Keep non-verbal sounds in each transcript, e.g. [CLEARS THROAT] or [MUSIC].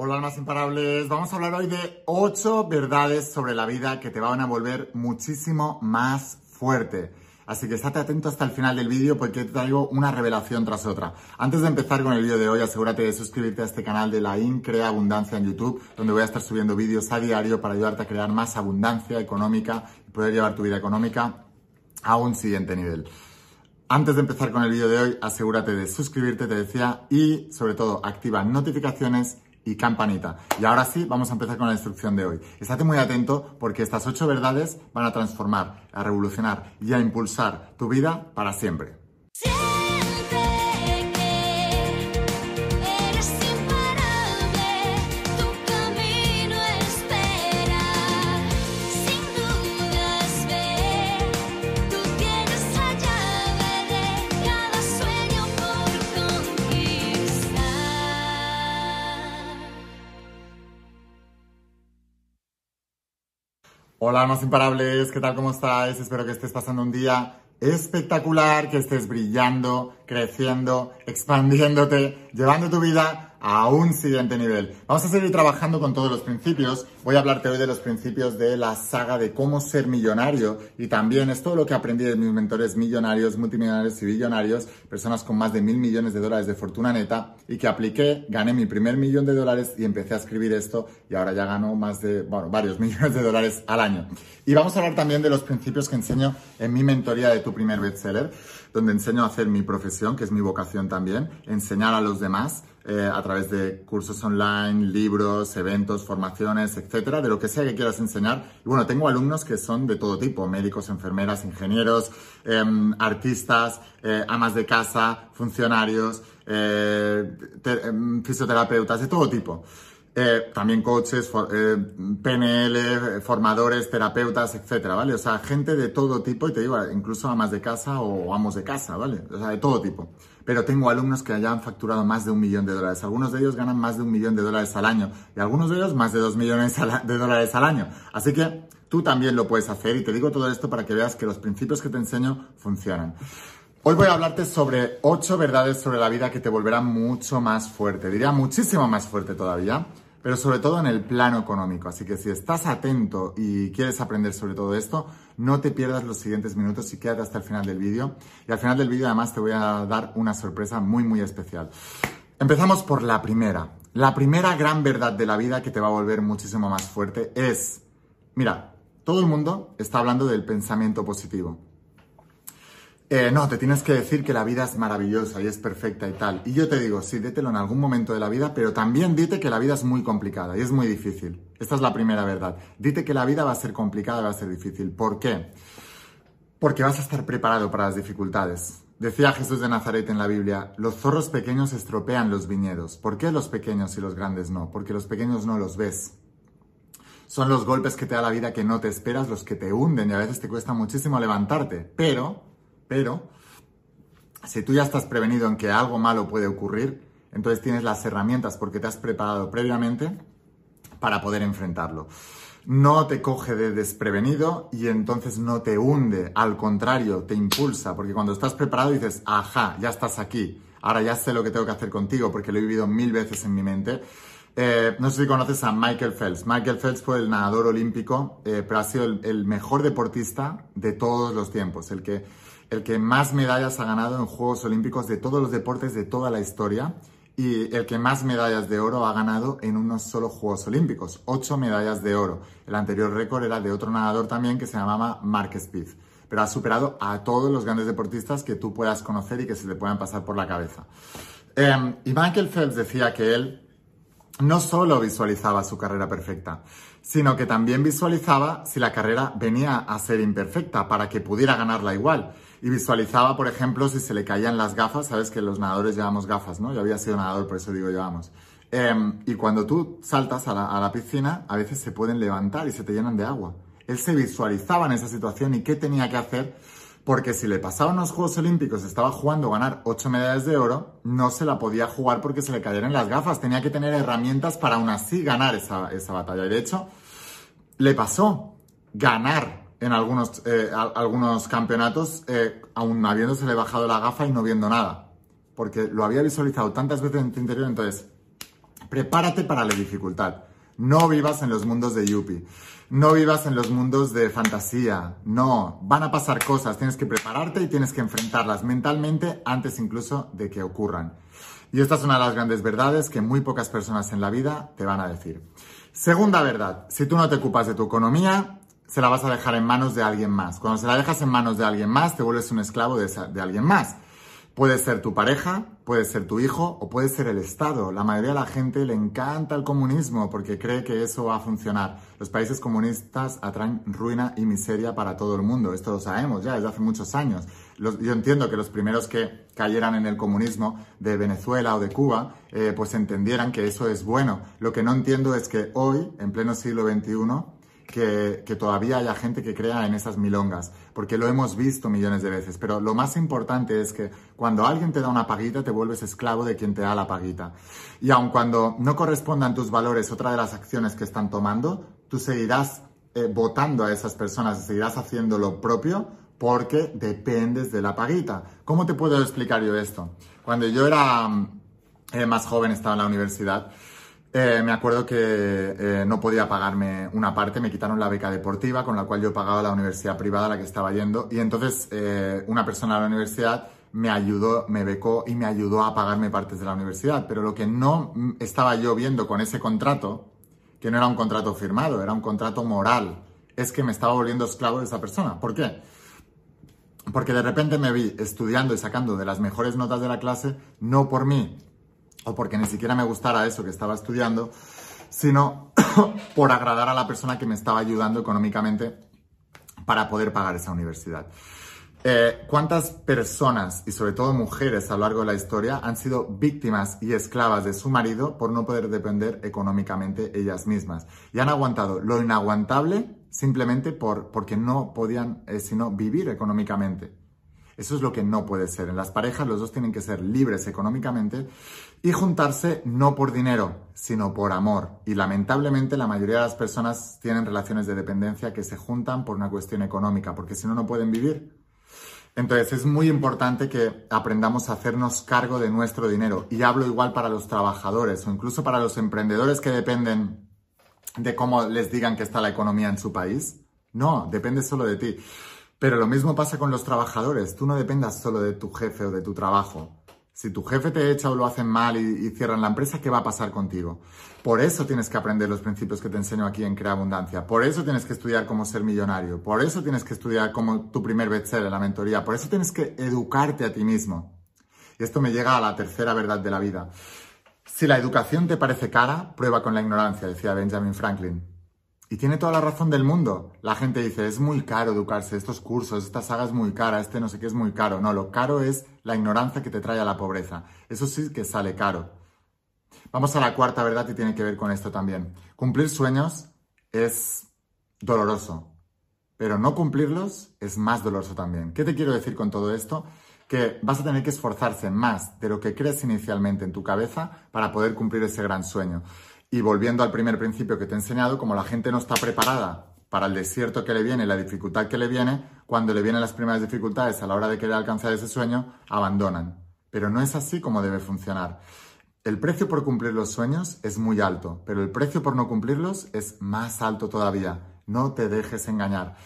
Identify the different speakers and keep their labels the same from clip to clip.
Speaker 1: Hola almas imparables, vamos a hablar hoy de 8 verdades sobre la vida que te van a volver muchísimo más fuerte. Así que estate atento hasta el final del vídeo porque te traigo una revelación tras otra. Antes de empezar con el vídeo de hoy, asegúrate de suscribirte a este canal de la Increa Abundancia en YouTube, donde voy a estar subiendo vídeos a diario para ayudarte a crear más abundancia económica y poder llevar tu vida económica a un siguiente nivel. Antes de empezar con el vídeo de hoy, asegúrate de suscribirte, te decía, y sobre todo activa notificaciones y campanita. Y ahora sí, vamos a empezar con la instrucción de hoy. Estate muy atento porque estas ocho verdades van a transformar, a revolucionar y a impulsar tu vida para siempre. Hola, más imparables, ¿qué tal? ¿Cómo estáis? Espero que estés pasando un día espectacular, que estés brillando, creciendo, expandiéndote, llevando tu vida a un siguiente nivel. Vamos a seguir trabajando con todos los principios. Voy a hablarte hoy de los principios de la saga de cómo ser millonario y también es todo lo que aprendí de mis mentores millonarios, multimillonarios y billonarios, personas con más de mil millones de dólares de fortuna neta y que apliqué, gané mi primer millón de dólares y empecé a escribir esto y ahora ya gano más de, bueno, varios [LAUGHS] millones de dólares al año. Y vamos a hablar también de los principios que enseño en mi mentoría de tu primer bestseller, donde enseño a hacer mi profesión, que es mi vocación también, enseñar a los demás eh, a través de cursos online, libros, eventos, formaciones, etcétera, de lo que sea que quieras enseñar. Y bueno, tengo alumnos que son de todo tipo, médicos, enfermeras, ingenieros, em, artistas, eh, amas de casa, funcionarios, eh, em, fisioterapeutas, de todo tipo. También coaches, PNL, formadores, terapeutas, etcétera, ¿vale? O sea, gente de todo tipo y te digo, incluso amas de casa o amos de casa, ¿vale? O sea, de todo tipo pero tengo alumnos que ya han facturado más de un millón de dólares. Algunos de ellos ganan más de un millón de dólares al año y algunos de ellos más de dos millones de dólares al año. Así que tú también lo puedes hacer y te digo todo esto para que veas que los principios que te enseño funcionan. Hoy voy a hablarte sobre ocho verdades sobre la vida que te volverán mucho más fuerte, diría muchísimo más fuerte todavía pero sobre todo en el plano económico. Así que si estás atento y quieres aprender sobre todo esto, no te pierdas los siguientes minutos y quédate hasta el final del vídeo. Y al final del vídeo además te voy a dar una sorpresa muy muy especial. Empezamos por la primera. La primera gran verdad de la vida que te va a volver muchísimo más fuerte es, mira, todo el mundo está hablando del pensamiento positivo. Eh, no, te tienes que decir que la vida es maravillosa y es perfecta y tal. Y yo te digo, sí, dételo en algún momento de la vida, pero también dite que la vida es muy complicada y es muy difícil. Esta es la primera verdad. Dite que la vida va a ser complicada y va a ser difícil. ¿Por qué? Porque vas a estar preparado para las dificultades. Decía Jesús de Nazaret en la Biblia, los zorros pequeños estropean los viñedos. ¿Por qué los pequeños y los grandes no? Porque los pequeños no los ves. Son los golpes que te da la vida que no te esperas los que te hunden y a veces te cuesta muchísimo levantarte. Pero pero si tú ya estás prevenido en que algo malo puede ocurrir, entonces tienes las herramientas porque te has preparado previamente para poder enfrentarlo. No te coge de desprevenido y entonces no te hunde, al contrario, te impulsa, porque cuando estás preparado dices, ajá, ya estás aquí, ahora ya sé lo que tengo que hacer contigo porque lo he vivido mil veces en mi mente. Eh, no sé si conoces a Michael Phelps. Michael Phelps fue el nadador olímpico, eh, pero ha sido el mejor deportista de todos los tiempos, el que el que más medallas ha ganado en Juegos Olímpicos de todos los deportes de toda la historia y el que más medallas de oro ha ganado en unos solo Juegos Olímpicos, ocho medallas de oro. El anterior récord era de otro nadador también que se llamaba Mark Speed, pero ha superado a todos los grandes deportistas que tú puedas conocer y que se te puedan pasar por la cabeza. Em, y Michael Phelps decía que él no solo visualizaba su carrera perfecta, sino que también visualizaba si la carrera venía a ser imperfecta para que pudiera ganarla igual y visualizaba, por ejemplo, si se le caían las gafas, sabes que los nadadores llevamos gafas, ¿no? Yo había sido nadador, por eso digo llevamos. Em, y cuando tú saltas a la, piscina, a veces se pueden levantar y se te llenan de agua. Él se visualizaba en esa situación y qué tenía que hacer, porque si le pasaban los Juegos Olímpicos, estaba jugando a ganar ocho medallas de oro, no se la podía jugar porque se le cayeran las gafas. Tenía que tener herramientas para aún así ganar esa, esa batalla. Y de hecho, le pasó ganar en algunos, eh, algunos campeonatos, eh, aún habiéndosele bajado la gafa y no viendo nada. Porque lo había visualizado tantas veces en tu interior, entonces Prepárate para la dificultad. No vivas en los mundos de Yuppie. No vivas en los mundos de fantasía. No, van a pasar cosas. Tienes que prepararte y tienes que enfrentarlas mentalmente antes incluso de que ocurran. Y esta es una de las grandes verdades que muy pocas personas en la vida te van a decir. Segunda verdad, si tú no te ocupas de tu economía, se la vas a dejar en manos de alguien más. Cuando se la dejas en manos de alguien más, te vuelves un esclavo de, alguien más. Puede ser tu pareja, puede ser tu hijo o puede ser el Estado. La mayoría de la gente le encanta el comunismo porque cree que eso va a funcionar. Los países comunistas atraen ruina y miseria para todo el mundo. Esto lo sabemos ya desde hace muchos años. yo entiendo que los primeros que cayeran en el comunismo de Venezuela o de Cuba, eh, pues entendieran que eso es bueno. Lo que no entiendo es que hoy, en pleno siglo XXI, que, todavía haya gente que crea en esas milongas, porque lo hemos visto millones de veces, pero lo más importante es que cuando alguien te da una paguita, te vuelves esclavo de quien te da la paguita. Y aun cuando no correspondan tus valores otra de las acciones que están tomando, tú seguirás eh, votando a esas personas, seguirás haciendo lo propio porque dependes de la paguita. ¿Cómo te puedo explicar yo esto? Cuando yo era eh, más joven, estaba en la universidad, eh, me acuerdo que eh, no podía pagarme una parte, me quitaron la beca deportiva con la cual yo pagaba la universidad privada a la que estaba yendo y entonces eh, una persona de la universidad me ayudó, me becó y me ayudó a pagarme partes de la universidad, pero lo que no estaba yo viendo con ese contrato, que no era un contrato firmado, era un contrato moral, es que me estaba volviendo esclavo de esa persona. ¿Por qué? Porque de repente me vi estudiando y sacando de las mejores notas de la clase, no por mí, o porque ni siquiera me gustara eso que estaba estudiando, sino [COUGHS] por agradar a la persona que me estaba ayudando económicamente para poder pagar esa universidad. Eh, ¿Cuántas personas, y sobre todo mujeres a lo largo de la historia, han sido víctimas y esclavas de su marido por no poder depender económicamente ellas mismas? Y han aguantado lo inaguantable simplemente por, porque no podían eh, sino vivir económicamente. Eso es lo que no puede ser. En las parejas los dos tienen que ser libres económicamente y juntarse no por dinero, sino por amor. Y lamentablemente la mayoría de las personas tienen relaciones de dependencia que se juntan por una cuestión económica, porque si no, no pueden vivir. Entonces es muy importante que aprendamos a hacernos cargo de nuestro dinero. Y hablo igual para los trabajadores o incluso para los emprendedores que dependen de cómo les digan que está la economía en su país. No, depende solo de ti. Pero lo mismo pasa con los trabajadores. Tú no dependas solo de tu jefe o de tu trabajo. Si tu jefe te echa o lo hacen mal y, cierran la empresa, ¿qué va a pasar contigo? Por eso tienes que aprender los principios que te enseño aquí en Crea Abundancia. Por eso tienes que estudiar cómo ser millonario. Por eso tienes que estudiar como tu primer bestseller, la mentoría. Por eso tienes que educarte a ti mismo. Y esto me llega a la tercera verdad de la vida. Si la educación te parece cara, prueba con la ignorancia, decía Benjamin Franklin. Y tiene toda la razón del mundo. La gente dice, es muy caro educarse, estos cursos, esta saga es muy cara, este no sé qué es muy caro. No, lo caro es la ignorancia que te trae a la pobreza. Eso sí que sale caro. Vamos a la cuarta verdad y tiene que ver con esto también. Cumplir sueños es doloroso, pero no cumplirlos es más doloroso también. ¿Qué te quiero decir con todo esto? Que vas a tener que esforzarse más de lo que crees inicialmente en tu cabeza para poder cumplir ese gran sueño. Y volviendo al primer principio que te he enseñado, como la gente no está preparada para el desierto que le viene, la dificultad que le viene, cuando le vienen las primeras dificultades a la hora de querer alcanzar ese sueño, abandonan. Pero no es así como debe funcionar. El precio por cumplir los sueños es muy alto, pero el precio por no cumplirlos es más alto todavía. No te dejes engañar.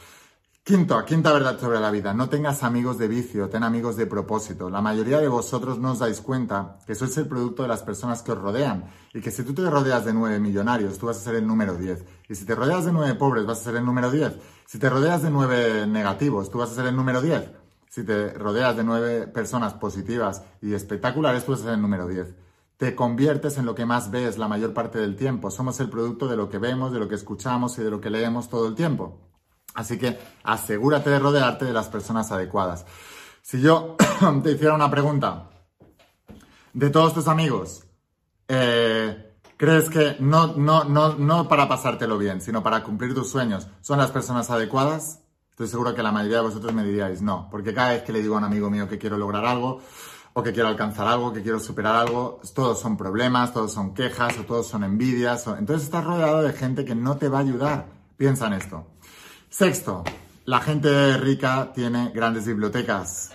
Speaker 1: Quinto, quinta verdad sobre la vida, no tengas amigos de vicio, ten amigos de propósito. La mayoría de vosotros no os dais cuenta que sois el producto de las personas que os rodean y que si tú te rodeas de nueve millonarios, tú vas a ser el número diez. Y si te rodeas de nueve pobres, vas a ser el número diez. Si te rodeas de nueve negativos, tú vas a ser el número diez. Si te rodeas de nueve personas positivas y espectaculares, tú vas a ser el número diez. Te conviertes en lo que más ves la mayor parte del tiempo. Somos el producto de lo que vemos, de lo que escuchamos y de lo que leemos todo el tiempo. Así que asegúrate de rodearte de las personas adecuadas. Si yo [CLEARS THROAT] te hiciera una pregunta de todos tus amigos, eh, ¿crees que no, no, no, no para pasártelo bien, sino para cumplir tus sueños, son las personas adecuadas? Estoy seguro que la mayoría de vosotros me diríais no, porque cada vez que le digo a un amigo mío que quiero lograr algo, o que quiero alcanzar algo, que quiero superar algo, todos son problemas, todos son quejas, o todos son envidias, entonces estás rodeado de gente que no te va a ayudar. Piensa en esto. Sexto, la gente rica tiene grandes bibliotecas.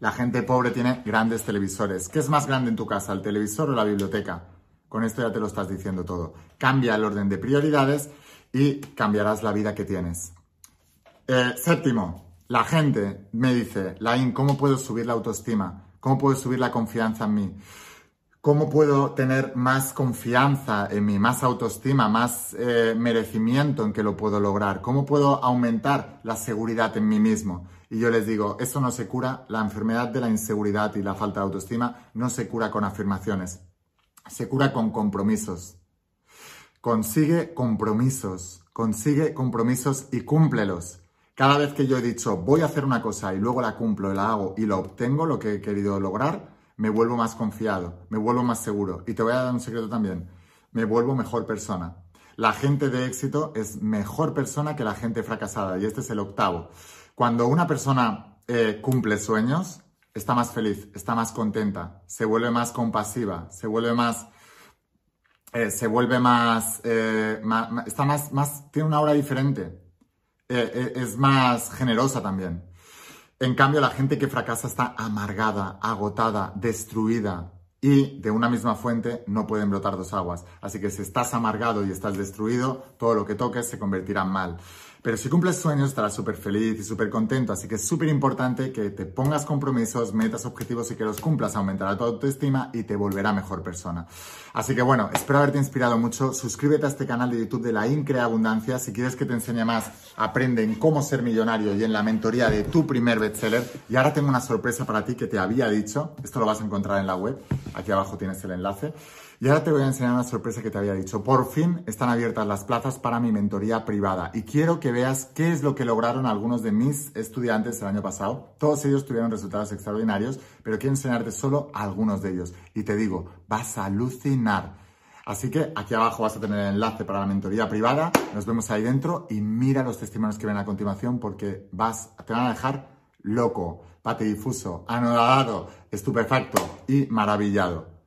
Speaker 1: La gente pobre tiene grandes televisores. ¿Qué es más grande en tu casa, el televisor o la biblioteca? Con esto ya te lo estás diciendo todo. Cambia el orden de prioridades y cambiarás la vida que tienes. Eh, séptimo, la gente me dice, Lain, ¿cómo puedo subir la autoestima? ¿Cómo puedo subir la confianza en mí? ¿Cómo puedo tener más confianza en mí, más autoestima, más eh, merecimiento en que lo puedo lograr? ¿Cómo puedo aumentar la seguridad en mí mismo? Y yo les digo, eso no se cura, la enfermedad de la inseguridad y la falta de autoestima no se cura con afirmaciones, se cura con compromisos. Consigue compromisos, consigue compromisos y cúmplelos. Cada vez que yo he dicho voy a hacer una cosa y luego la cumplo, la hago y lo obtengo, lo que he querido lograr, me vuelvo más confiado, me vuelvo más seguro. Y te voy a dar un secreto también, me vuelvo mejor persona. La gente de éxito es mejor persona que la gente fracasada y este es el octavo. Cuando una persona eh, cumple sueños, está más feliz, está más contenta, se vuelve más compasiva, se vuelve más... Eh, se vuelve más, eh, está más, más, tiene una aura diferente, es más generosa también. En cambio, la gente que fracasa está amargada, agotada, destruida. Y de una misma fuente no pueden brotar dos aguas. Así que si estás amargado y estás destruido, todo lo que toques se convertirá en mal. Pero si cumples sueños estarás súper feliz y súper contento, así que es súper importante que te pongas compromisos, metas, objetivos y que los cumplas, aumentará tu autoestima y te volverá mejor persona. Así que bueno, espero haberte inspirado mucho, suscríbete a este canal de YouTube de la Increa Abundancia, si quieres que te enseñe más, aprende en cómo ser millonario y en la mentoría de tu primer bestseller. Y ahora tengo una sorpresa para ti que te había dicho, esto lo vas a encontrar en la web, aquí abajo tienes el enlace. Y ahora te voy a enseñar una sorpresa que te había dicho. Por fin están abiertas las plazas para mi mentoría privada y quiero que veas qué es lo que lograron algunos de mis estudiantes el año pasado. Todos ellos tuvieron resultados extraordinarios, pero quiero enseñarte solo algunos de ellos. Y te digo, vas a alucinar. Así que aquí abajo vas a tener el enlace para la mentoría privada. Nos vemos ahí dentro y mira los testimonios que ven a continuación porque vas, te van a dejar loco, patidifuso, anodado, estupefacto y maravillado.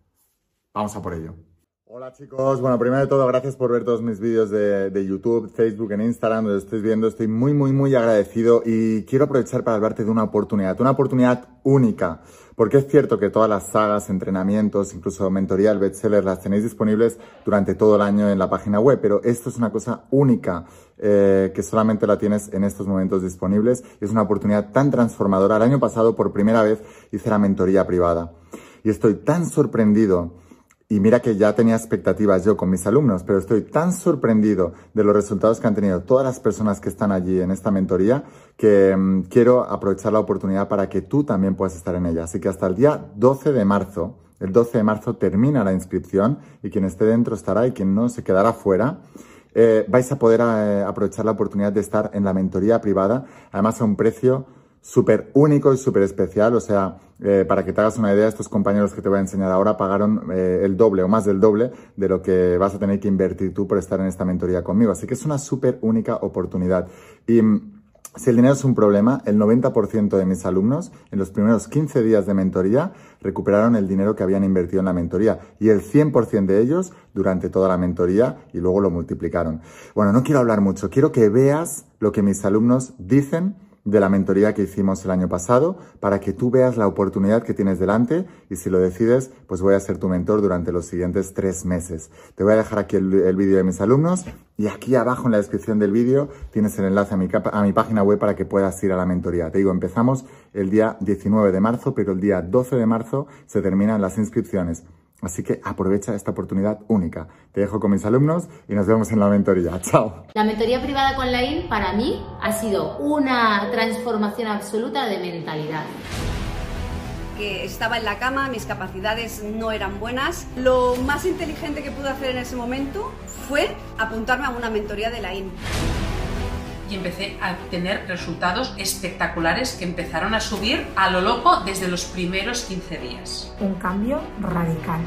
Speaker 1: Vamos a por ello. Hola chicos, bueno, primero de todo, gracias por ver todos mis vídeos de, YouTube, Facebook, en Instagram, donde estés viendo. Estoy muy, muy, muy agradecido y quiero aprovechar para hablarte de una oportunidad, una oportunidad única. Porque es cierto que todas las sagas, entrenamientos, incluso mentoría, el bestseller, las tenéis disponibles durante todo el año en la página web, pero esto es una cosa única eh, que solamente la tienes en estos momentos disponibles. Es una oportunidad tan transformadora. El año pasado, por primera vez, hice la mentoría privada. Y estoy tan sorprendido y mira que ya tenía expectativas yo con mis alumnos, pero estoy tan sorprendido de los resultados que han tenido todas las personas que están allí en esta mentoría que mm, quiero aprovechar la oportunidad para que tú también puedas estar en ella. Así que hasta el día 12 de marzo, el 12 de marzo termina la inscripción y quien esté dentro estará y quien no se quedará fuera. Eh, vais a poder eh, aprovechar la oportunidad de estar en la mentoría privada, además a un precio súper único y súper especial. O sea, eh, para que te hagas una idea, estos compañeros que te voy a enseñar ahora pagaron eh, el doble o más del doble de lo que vas a tener que invertir tú por estar en esta mentoría conmigo. Así que es una súper única oportunidad. Y mm, si el dinero es un problema, el 90% de mis alumnos en los primeros 15 días de mentoría recuperaron el dinero que habían invertido en la mentoría y el 100% de ellos durante toda la mentoría y luego lo multiplicaron. Bueno, no quiero hablar mucho, quiero que veas lo que mis alumnos dicen de la mentoría que hicimos el año pasado para que tú veas la oportunidad que tienes delante y si lo decides, pues voy a ser tu mentor durante los siguientes tres meses. Te voy a dejar aquí el, vídeo de mis alumnos y aquí abajo en la descripción del vídeo tienes el enlace a mi, a mi página web para que puedas ir a la mentoría. Te digo, empezamos el día 19 de marzo, pero el día 12 de marzo se terminan las inscripciones. Así que aprovecha esta oportunidad única. Te dejo con mis alumnos y nos vemos en la mentoría. [LAUGHS] Chao.
Speaker 2: La mentoría privada con Lain para mí ha sido una transformación absoluta de mentalidad.
Speaker 3: Que estaba en la cama, mis capacidades no eran buenas. Lo más inteligente que pude hacer en ese momento fue apuntarme a una mentoría de Lain
Speaker 4: y empecé a tener resultados espectaculares que empezaron a subir a lo loco desde los primeros 15 días.
Speaker 5: Un cambio radical.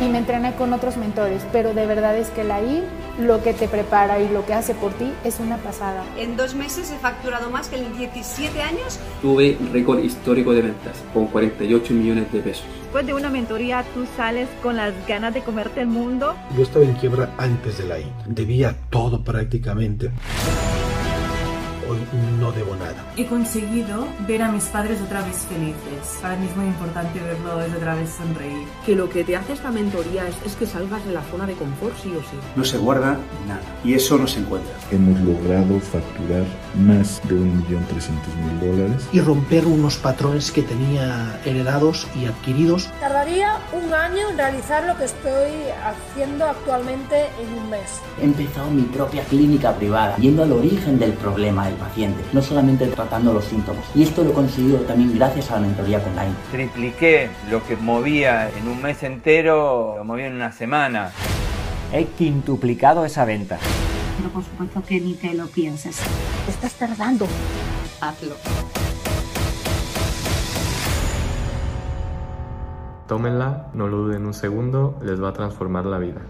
Speaker 5: Y me entrené con otros mentores, pero de verdad es que la I lo que te prepara y lo que hace por ti es una pasada.
Speaker 3: En dos meses he facturado más que en 17 años.
Speaker 6: Tuve récord histórico de ventas, con 48 millones de pesos.
Speaker 7: Después de una mentoría, tú sales con las ganas de comerte el mundo.
Speaker 8: Yo estaba en quiebra antes de la I. Debía todo prácticamente hoy no debo nada.
Speaker 9: He conseguido ver a mis padres otra vez felices. Para mí es muy importante verlos otra vez sonreír.
Speaker 10: Que lo que te hace esta mentoría es, es que salgas de la zona de confort sí o sí.
Speaker 11: No se guarda nada y eso no se encuentra.
Speaker 12: Hemos logrado facturar más de 1.300.000 dólares.
Speaker 8: Y romper unos patrones que tenía heredados y adquiridos.
Speaker 13: Tardaría un año en realizar lo que estoy haciendo actualmente en un mes.
Speaker 14: He empezado mi propia clínica privada, yendo al origen del problema del paciente, no solamente tratando los síntomas. Y esto lo he conseguido también gracias a la mentoría con Line.
Speaker 15: Tripliqué lo que movía en un mes entero, lo movía en una semana.
Speaker 16: He quintuplicado esa venta.
Speaker 17: Pero por supuesto que ni te lo pienses.
Speaker 13: Estás tardando.
Speaker 17: Hazlo.
Speaker 18: Tómenla, no lo duden un segundo, les va a transformar la vida.